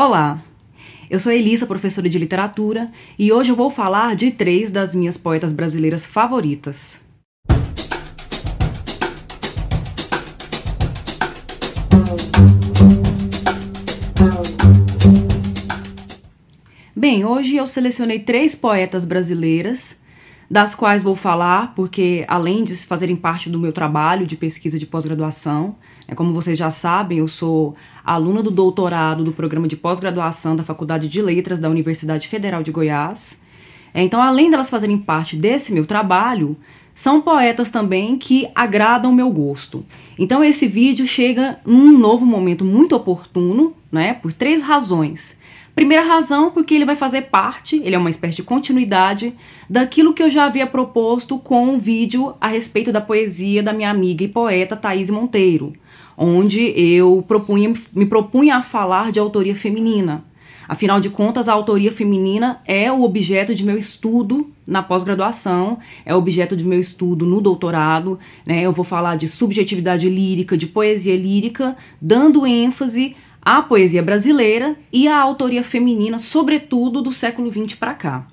Olá, eu sou Elisa, professora de literatura, e hoje eu vou falar de três das minhas poetas brasileiras favoritas. Bem, hoje eu selecionei três poetas brasileiras, das quais vou falar, porque além de fazerem parte do meu trabalho de pesquisa de pós-graduação, é como vocês já sabem, eu sou aluna do doutorado do programa de pós-graduação da Faculdade de Letras da Universidade Federal de Goiás. É, então, além delas fazerem parte desse meu trabalho, são poetas também que agradam meu gosto. Então, esse vídeo chega num novo momento muito oportuno, né, por três razões. Primeira razão, porque ele vai fazer parte, ele é uma espécie de continuidade daquilo que eu já havia proposto com um vídeo a respeito da poesia da minha amiga e poeta Thaís Monteiro, onde eu propunha, me propunha a falar de autoria feminina. Afinal de contas, a autoria feminina é o objeto de meu estudo na pós-graduação, é objeto de meu estudo no doutorado. Né? Eu vou falar de subjetividade lírica, de poesia lírica, dando ênfase à poesia brasileira e à autoria feminina, sobretudo do século XX para cá.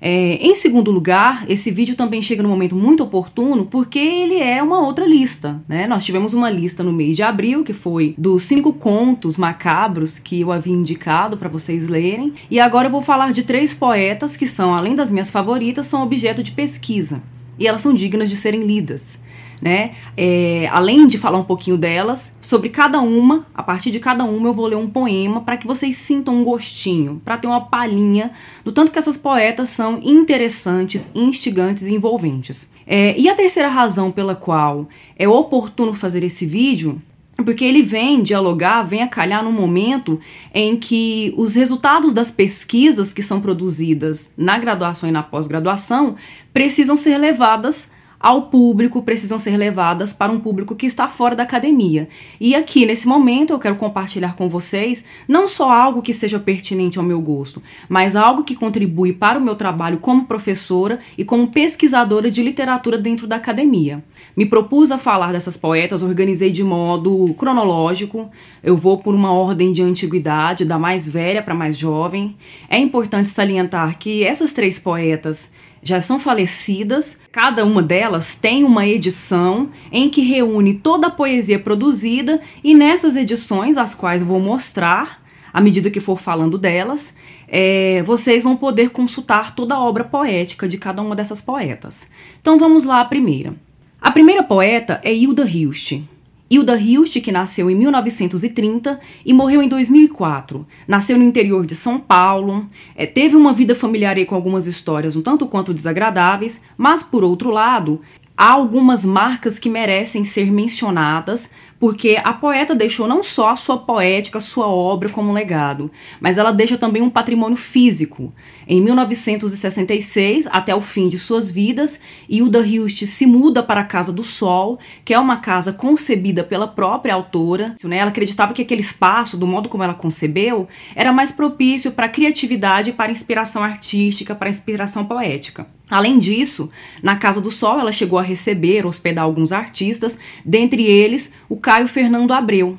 É, em segundo lugar, esse vídeo também chega no momento muito oportuno porque ele é uma outra lista. Né? Nós tivemos uma lista no mês de abril, que foi dos cinco contos macabros que eu havia indicado para vocês lerem, e agora eu vou falar de três poetas que são, além das minhas favoritas, são objeto de pesquisa e elas são dignas de serem lidas né? É, além de falar um pouquinho delas, sobre cada uma, a partir de cada uma eu vou ler um poema para que vocês sintam um gostinho, para ter uma palhinha do tanto que essas poetas são interessantes, instigantes e envolventes. É, e a terceira razão pela qual é oportuno fazer esse vídeo porque ele vem dialogar, vem a calhar no momento em que os resultados das pesquisas que são produzidas na graduação e na pós-graduação precisam ser levadas ao público precisam ser levadas para um público que está fora da academia. E aqui, nesse momento, eu quero compartilhar com vocês não só algo que seja pertinente ao meu gosto, mas algo que contribui para o meu trabalho como professora e como pesquisadora de literatura dentro da academia. Me propus a falar dessas poetas, organizei de modo cronológico, eu vou por uma ordem de antiguidade, da mais velha para mais jovem. É importante salientar que essas três poetas já são falecidas. Cada uma delas tem uma edição em que reúne toda a poesia produzida e nessas edições, as quais vou mostrar à medida que for falando delas, é, vocês vão poder consultar toda a obra poética de cada uma dessas poetas. Então vamos lá a primeira. A primeira poeta é Hilda Hilst. Hilda Hilst, que nasceu em 1930 e morreu em 2004. Nasceu no interior de São Paulo, é, teve uma vida familiar com algumas histórias um tanto quanto desagradáveis, mas por outro lado, há algumas marcas que merecem ser mencionadas, porque a poeta deixou não só a sua poética, a sua obra como legado, mas ela deixa também um patrimônio físico. Em 1966, até o fim de suas vidas, Hilda Hilst se muda para a Casa do Sol, que é uma casa concebida pela própria autora. Né? Ela acreditava que aquele espaço, do modo como ela concebeu, era mais propício para criatividade, para inspiração artística, para inspiração poética. Além disso, na Casa do Sol ela chegou a receber, hospedar alguns artistas, dentre eles o Caio Fernando Abreu.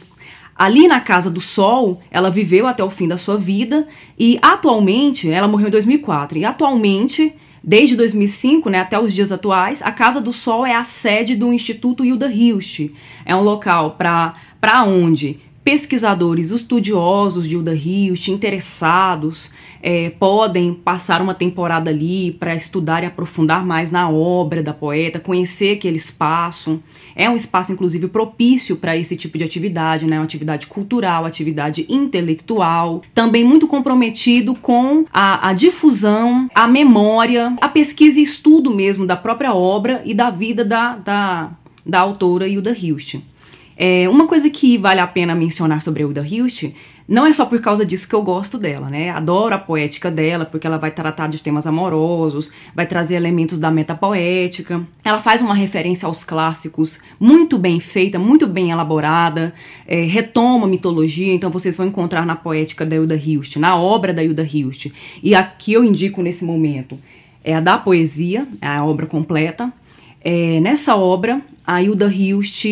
Ali na Casa do Sol, ela viveu até o fim da sua vida e atualmente, ela morreu em 2004, e atualmente, desde 2005 né, até os dias atuais, a Casa do Sol é a sede do Instituto Hilda Hilst. É um local para onde pesquisadores estudiosos de Hilda Hilst, interessados, é, podem passar uma temporada ali para estudar e aprofundar mais na obra da poeta, conhecer aquele espaço. É um espaço, inclusive, propício para esse tipo de atividade, né? Uma atividade cultural, atividade intelectual, também muito comprometido com a, a difusão, a memória, a pesquisa e estudo mesmo da própria obra e da vida da, da, da autora Hilda Hilst. É, uma coisa que vale a pena mencionar sobre Hilda Hilst não é só por causa disso que eu gosto dela, né? Adoro a poética dela, porque ela vai tratar de temas amorosos, vai trazer elementos da metapoética. Ela faz uma referência aos clássicos muito bem feita, muito bem elaborada, é, retoma a mitologia, então vocês vão encontrar na poética da Hilda Hilst, na obra da Hilda Hilst. E aqui eu indico nesse momento é a da poesia, é a obra completa É, nessa obra, a Hilda Hilst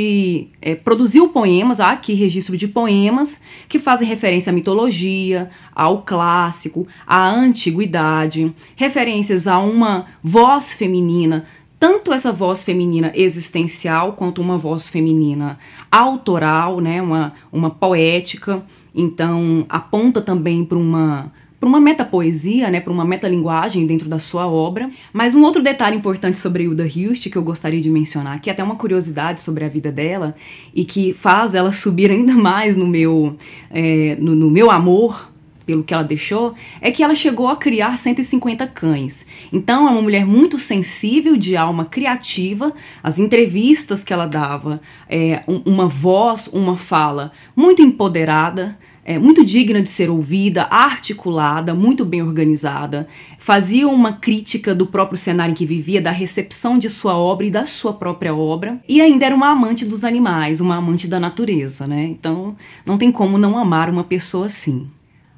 é, produziu poemas, há aqui registro de poemas, que fazem referência à mitologia, ao clássico, à antiguidade, referências a uma voz feminina, tanto essa voz feminina existencial quanto uma voz feminina autoral, né, uma, uma poética. Então, aponta também para uma para uma metapoesia, né, para uma metalinguagem dentro da sua obra. Mas um outro detalhe importante sobre Hilda Hilst que eu gostaria de mencionar, que é até uma curiosidade sobre a vida dela e que faz ela subir ainda mais no meu, é, no, no meu amor pelo que ela deixou, é que ela chegou a criar 150 cães. Então é uma mulher muito sensível, de alma criativa. As entrevistas que ela dava, é, um, uma voz, uma fala muito empoderada é, muito digna de ser ouvida, articulada, muito bem organizada, fazia uma crítica do próprio cenário em que vivia, da recepção de sua obra e da sua própria obra, e ainda era uma amante dos animais, uma amante da natureza, né? Então não tem como não amar uma pessoa assim.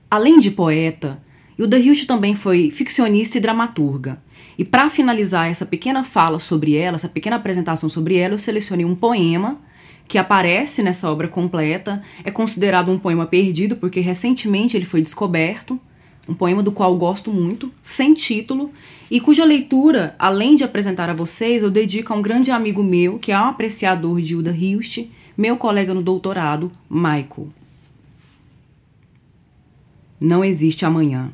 Além de poeta, Hilda Hilst também foi ficcionista e dramaturga. E para finalizar essa pequena fala sobre ela, essa pequena apresentação sobre ela, eu selecionei um poema que aparece nessa obra completa. É considerado um poema perdido porque recentemente ele foi descoberto. Um poema do qual gosto muito, sem título, e cuja leitura, além de apresentar a vocês, eu dedico a um grande amigo meu, que é um apreciador de Hilda Hilst, meu colega no doutorado, Michael. Não existe amanhã.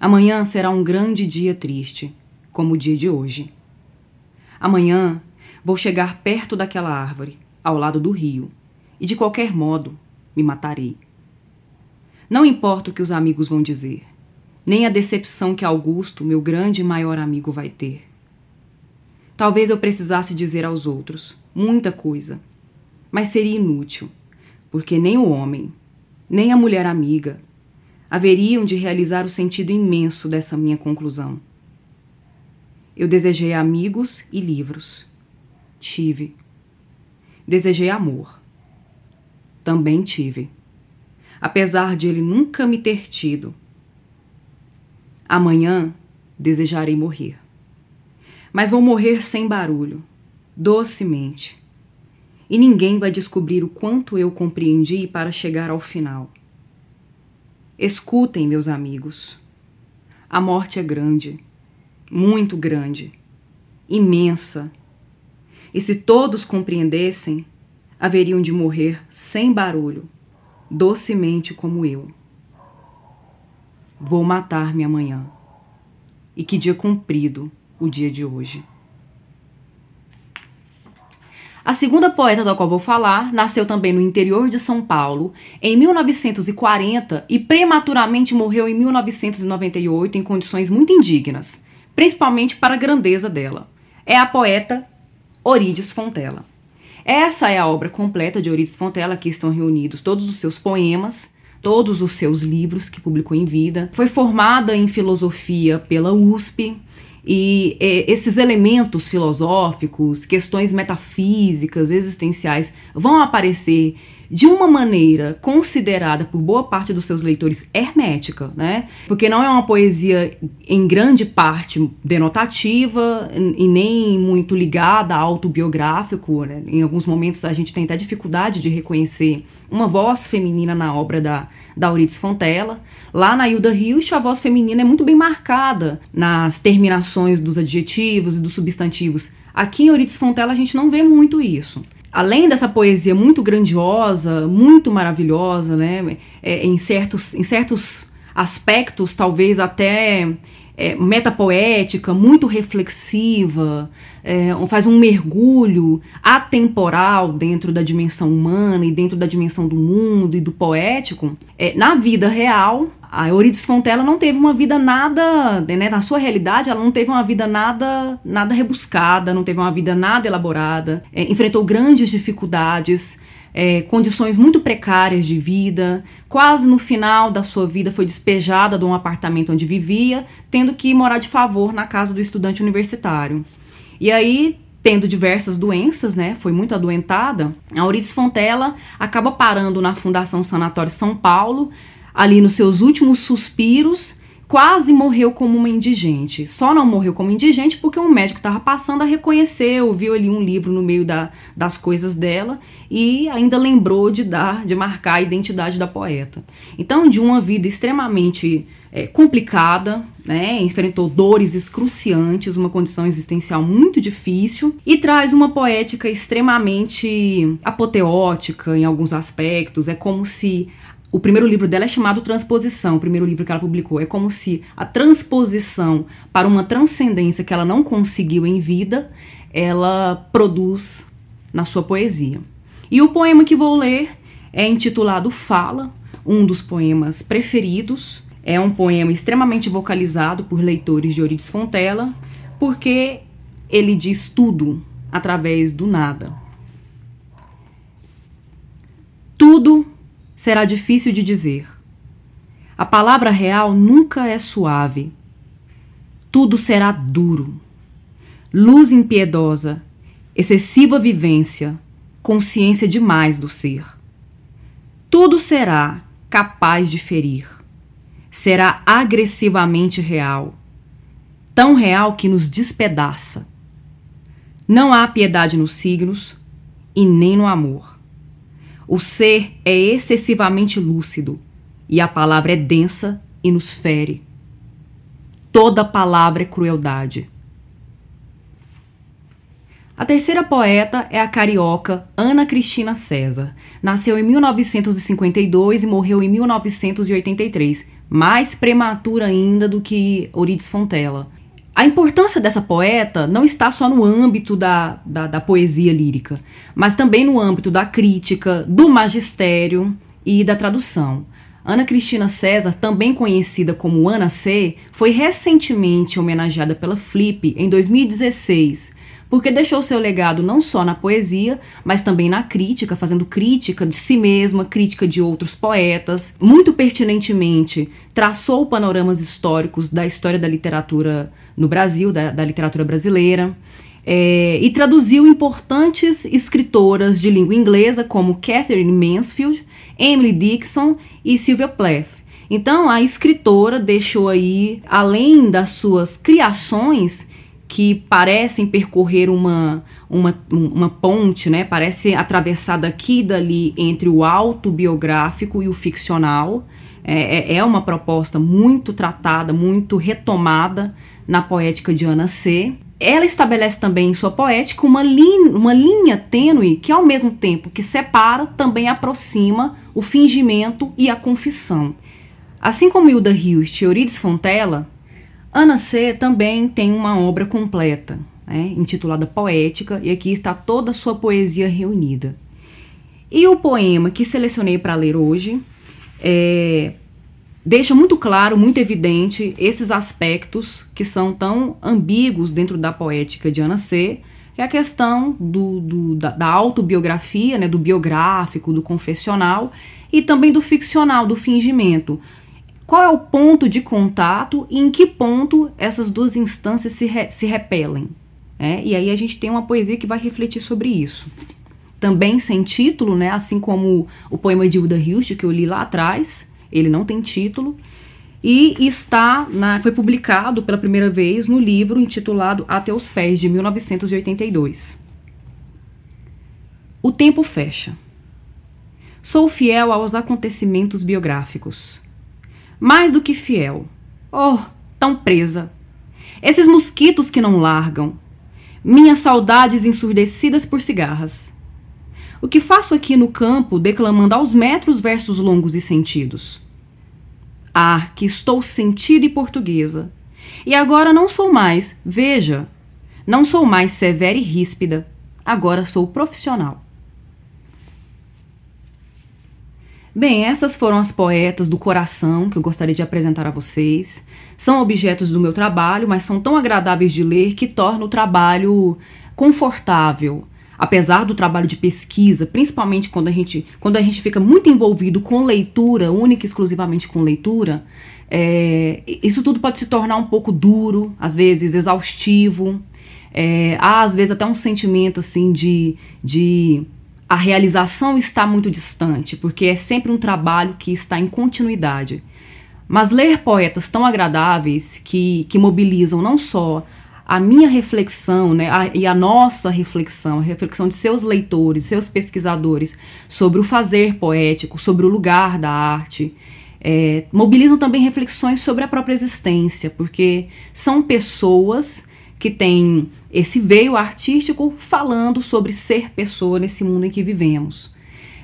Amanhã será um grande dia triste, como o dia de hoje. Amanhã vou chegar perto daquela árvore, ao lado do rio, e de qualquer modo me matarei. Não importa o que os amigos vão dizer, nem a decepção que Augusto, meu grande e maior amigo, vai ter. Talvez eu precisasse dizer aos outros muita coisa, mas seria inútil, porque nem o homem, nem a mulher amiga haveriam de realizar o sentido imenso dessa minha conclusão. Eu desejei amigos e livros. Tive desejei amor. Também tive, apesar de ele nunca me ter tido. Amanhã desejarei morrer. Mas vou morrer sem barulho, docemente. E ninguém vai descobrir o quanto eu compreendi para chegar ao final. Escutem, meus amigos. A morte é grande, muito grande, imensa e se todos compreendessem, haveriam de morrer sem barulho, docemente como eu. Vou matar-me amanhã. E que dia comprido o dia de hoje. A segunda poeta da qual vou falar nasceu também no interior de São Paulo em 1940 e prematuramente morreu em 1998 em condições muito indignas, principalmente para a grandeza dela. É a poeta Orides Fontela. Essa é a obra completa de Orides Fontela, aqui estão reunidos todos os seus poemas, todos os seus livros que publicou em vida. Foi formada em filosofia pela USP, e esses elementos filosóficos, questões metafísicas, existenciais, vão aparecer de uma maneira considerada por boa parte dos seus leitores hermética, né? Porque não é uma poesia em grande parte denotativa e nem muito ligada a autobiográfico, né? Em alguns momentos a gente tem até dificuldade de reconhecer uma voz feminina na obra da, da Euridice Fontela. Lá na Hilda Hilst, a voz feminina é muito bem marcada nas terminações dos adjetivos e dos substantivos. Aqui em Euridice Fontela a gente não vê muito isso além dessa poesia muito grandiosa, muito maravilhosa, né, é, em, certos, em certos aspectos, talvez até é, metapoética, muito reflexiva, é, faz um mergulho atemporal dentro da dimensão humana e dentro da dimensão do mundo e do poético. É, na vida real, a Euridice Fontela não teve uma vida nada, né, na sua realidade, ela não teve uma vida nada, nada rebuscada, não teve uma vida nada elaborada, é, enfrentou grandes dificuldades, é, condições muito precárias de vida. Quase no final da sua vida foi despejada de um apartamento onde vivia, tendo que morar de favor na casa do estudante universitário. E aí, tendo diversas doenças, né, foi muito adoentada, a Euridice Fontela acaba parando na Fundação Sanatório São Paulo, ali nos seus últimos suspiros, quase morreu como uma indigente. Só não morreu como indigente porque um médico estava passando a reconhecer, viu ali um livro no meio da, das coisas dela e ainda lembrou de dar, de marcar a identidade da poeta. Então, de uma vida extremamente é, complicada, né? enfrentou dores excruciantes, uma condição existencial muito difícil e traz uma poética extremamente apoteótica em alguns aspectos. É como se o primeiro livro dela é chamado Transposição, o primeiro livro que ela publicou. É como se a transposição para uma transcendência que ela não conseguiu em vida, ela produz na sua poesia. E o poema que vou ler é intitulado Fala, um dos poemas preferidos. É um poema extremamente vocalizado por leitores de Euridice Fontela, porque ele diz tudo através do nada. Tudo será difícil de dizer. A palavra real nunca é suave. Tudo será duro. Luz impiedosa, excessiva vivência, consciência demais do ser. Tudo será capaz de ferir. Será agressivamente real, tão real que nos despedaça. Não há piedade nos signos e nem no amor. O ser é excessivamente lúcido e a palavra é densa e nos fere. Toda palavra é crueldade. A terceira poeta é a carioca Ana Cristina César. Nasceu em 1952 e morreu em 1983, mais prematura ainda do que Euridice Fontela. A importância dessa poeta não está só no âmbito da, da, da, poesia lírica, mas também no âmbito da crítica, do magistério e da tradução. Ana Cristina César, também conhecida como Ana C., foi recentemente homenageada pela Flip em 2016 porque deixou seu legado não só na poesia, mas também na crítica, fazendo crítica de si mesma, crítica de outros poetas. Muito pertinentemente, traçou panoramas históricos da história da literatura no Brasil, da, da literatura brasileira. É, e traduziu importantes escritoras de língua inglesa como Catherine Mansfield, Emily Dixon e Sylvia Plath. Então, a escritora deixou aí, além das suas criações, que parecem percorrer uma, uma, uma ponte, né? Parece atravessar daqui e dali entre o autobiográfico e o ficcional. É, é, é uma proposta muito tratada, muito retomada na poética de Ana C. Ela estabelece também em sua poética uma, linha, uma linha tênue que, ao mesmo tempo que separa, também aproxima o fingimento e a confissão. Assim como Hilda Hilst e Euridice Fontela, Ana C. também tem uma obra completa, né, intitulada Poética, e aqui está toda a sua poesia reunida. E o poema que selecionei para ler hoje é, deixa muito claro, muito evidente esses aspectos que são tão ambíguos dentro da poética de Ana C., que é a questão do, do da, da, autobiografia, né, do biográfico, do confessional e também do ficcional, do fingimento qual é o ponto de contato e em que ponto essas duas instâncias se, re, se repelem. É? E aí a gente tem uma poesia que vai refletir sobre isso. Também sem título, né? assim como o poema de Hilda Hilst, que eu li lá atrás, ele não tem título, e está na, foi publicado pela primeira vez no livro intitulado Até os Pés, de 1982. O tempo fecha. Sou fiel aos acontecimentos biográficos mais do que fiel. Oh, tão presa. Esses mosquitos que não largam. Minhas saudades ensurdecidas por cigarras. O que faço aqui no campo declamando aos metros versos longos e sentidos? Ah, que estou sentida e portuguesa. E agora não sou mais, veja, não sou mais severa e ríspida. Agora sou profissional. Bem, essas foram as poetas do coração que eu gostaria de apresentar a vocês. São objetos do meu trabalho, mas são tão agradáveis de ler que torna o trabalho confortável. Apesar do trabalho de pesquisa, principalmente quando a gente, quando a gente fica muito envolvido com leitura, única e exclusivamente com leitura, é, isso tudo pode se tornar um pouco duro, às vezes exaustivo. É, há às vezes até um sentimento assim de, de a realização está muito distante, porque é sempre um trabalho que está em continuidade. Mas ler poetas tão agradáveis que, que mobilizam não só a minha reflexão né, a, e a nossa reflexão, a reflexão de seus leitores, seus pesquisadores sobre o fazer poético, sobre o lugar da arte, é, mobilizam também reflexões sobre a própria existência, porque são pessoas que têm esse veio artístico falando sobre ser pessoa nesse mundo em que vivemos.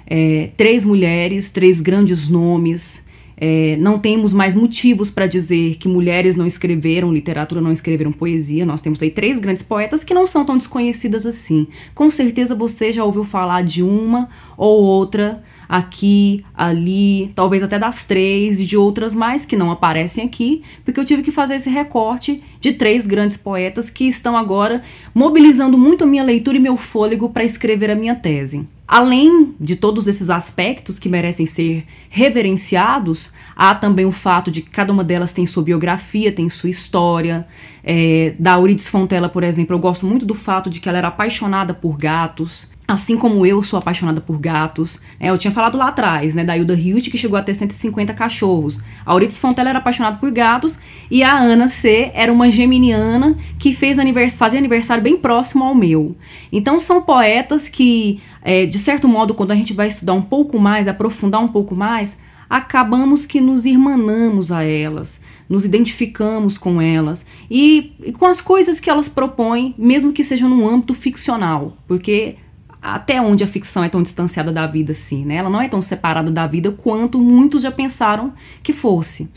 É, três mulheres, três grandes nomes, é, não temos mais motivos para dizer que mulheres não escreveram literatura, não escreveram poesia. Nós temos aí três grandes poetas que não são tão desconhecidas assim. Com certeza você já ouviu falar de uma ou outra aqui, ali, talvez até das três e de outras mais que não aparecem aqui, porque eu tive que fazer esse recorte de três grandes poetas que estão agora mobilizando muito a minha leitura e meu fôlego para escrever a minha tese. Além de todos esses aspectos que merecem ser reverenciados, há também o fato de que cada uma delas tem sua biografia, tem sua história. É, da Euridice Fontella, por exemplo, eu gosto muito do fato de que ela era apaixonada por gatos. Assim como eu sou apaixonada por gatos, é, eu tinha falado lá atrás, né, da Hilda Hilt, que chegou a ter 150 cachorros. A Euridice Fontella era apaixonada por gatos e a Ana C era uma geminiana que fez anivers fazia aniversário bem próximo ao meu. Então são poetas que, é, de certo modo, quando a gente vai estudar um pouco mais, aprofundar um pouco mais, acabamos que nos irmanamos a elas, nos identificamos com elas e, e com as coisas que elas propõem, mesmo que sejam num âmbito ficcional, porque até onde a ficção é tão distanciada da vida assim, né? Ela não é tão separada da vida quanto muitos já pensaram que fosse.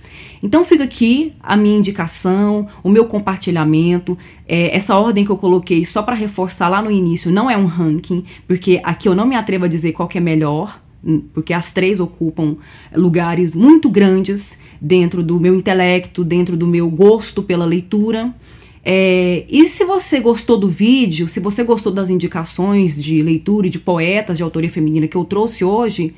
Então fica aqui a minha indicação, o meu compartilhamento, é, essa ordem que eu coloquei só para reforçar lá no início não é um ranking, porque aqui eu não me atrevo a dizer qual que é melhor, hum, porque as três ocupam lugares muito grandes dentro do meu intelecto, dentro do meu gosto pela leitura. É, e se você gostou do vídeo, se você gostou das indicações de leitura e de poetas de autoria feminina que eu trouxe hoje,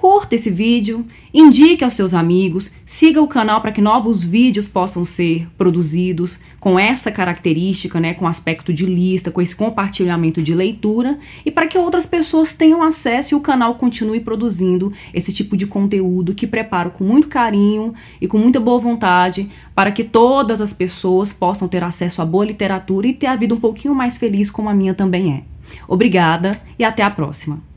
curta esse vídeo, indique aos seus amigos, siga o canal para que novos vídeos possam ser produzidos com essa característica, né, com aspecto de lista, com esse compartilhamento de leitura e para que outras pessoas tenham acesso e o canal continue produzindo esse tipo de conteúdo que preparo com muito carinho e com muita boa vontade para que todas as pessoas possam ter acesso à boa literatura e ter a vida um pouquinho mais feliz como a minha também é. Obrigada e até a próxima.